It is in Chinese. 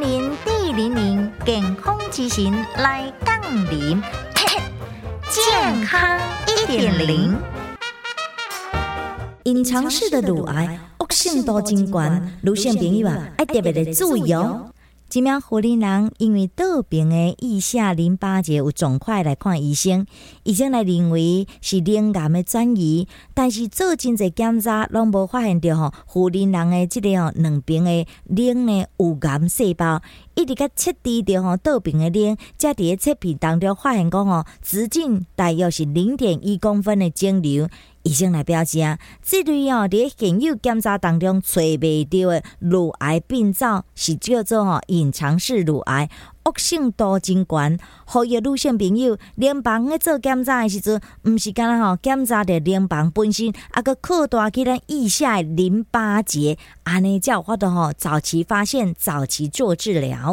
零零健康之行来杠铃，健康一点零。隐藏式的乳癌恶性多精管，乳腺朋友啊，爱特别的注意哦。一名护林人因为倒病的腋下淋巴结有肿块来看医生，医生来认为是淋癌的转移，但是做真侪检查拢无发现到吼护林人的即个吼两边的淋呢有癌细胞，一直甲测低着吼倒病的灵，才伫咧测片当中发现讲吼直径大约是零点一公分的肿瘤。医生来表示啊，这类哦，伫现有检查当中找袂到的乳癌病灶，是叫做吼隐藏式乳癌，恶性度真悬。呼吁女性朋友，淋房咧做检查的时阵，毋是干若吼检查着淋房本身，啊个扩大去咱腋下的淋巴结，安尼才有法度吼早期发现，早期做治疗。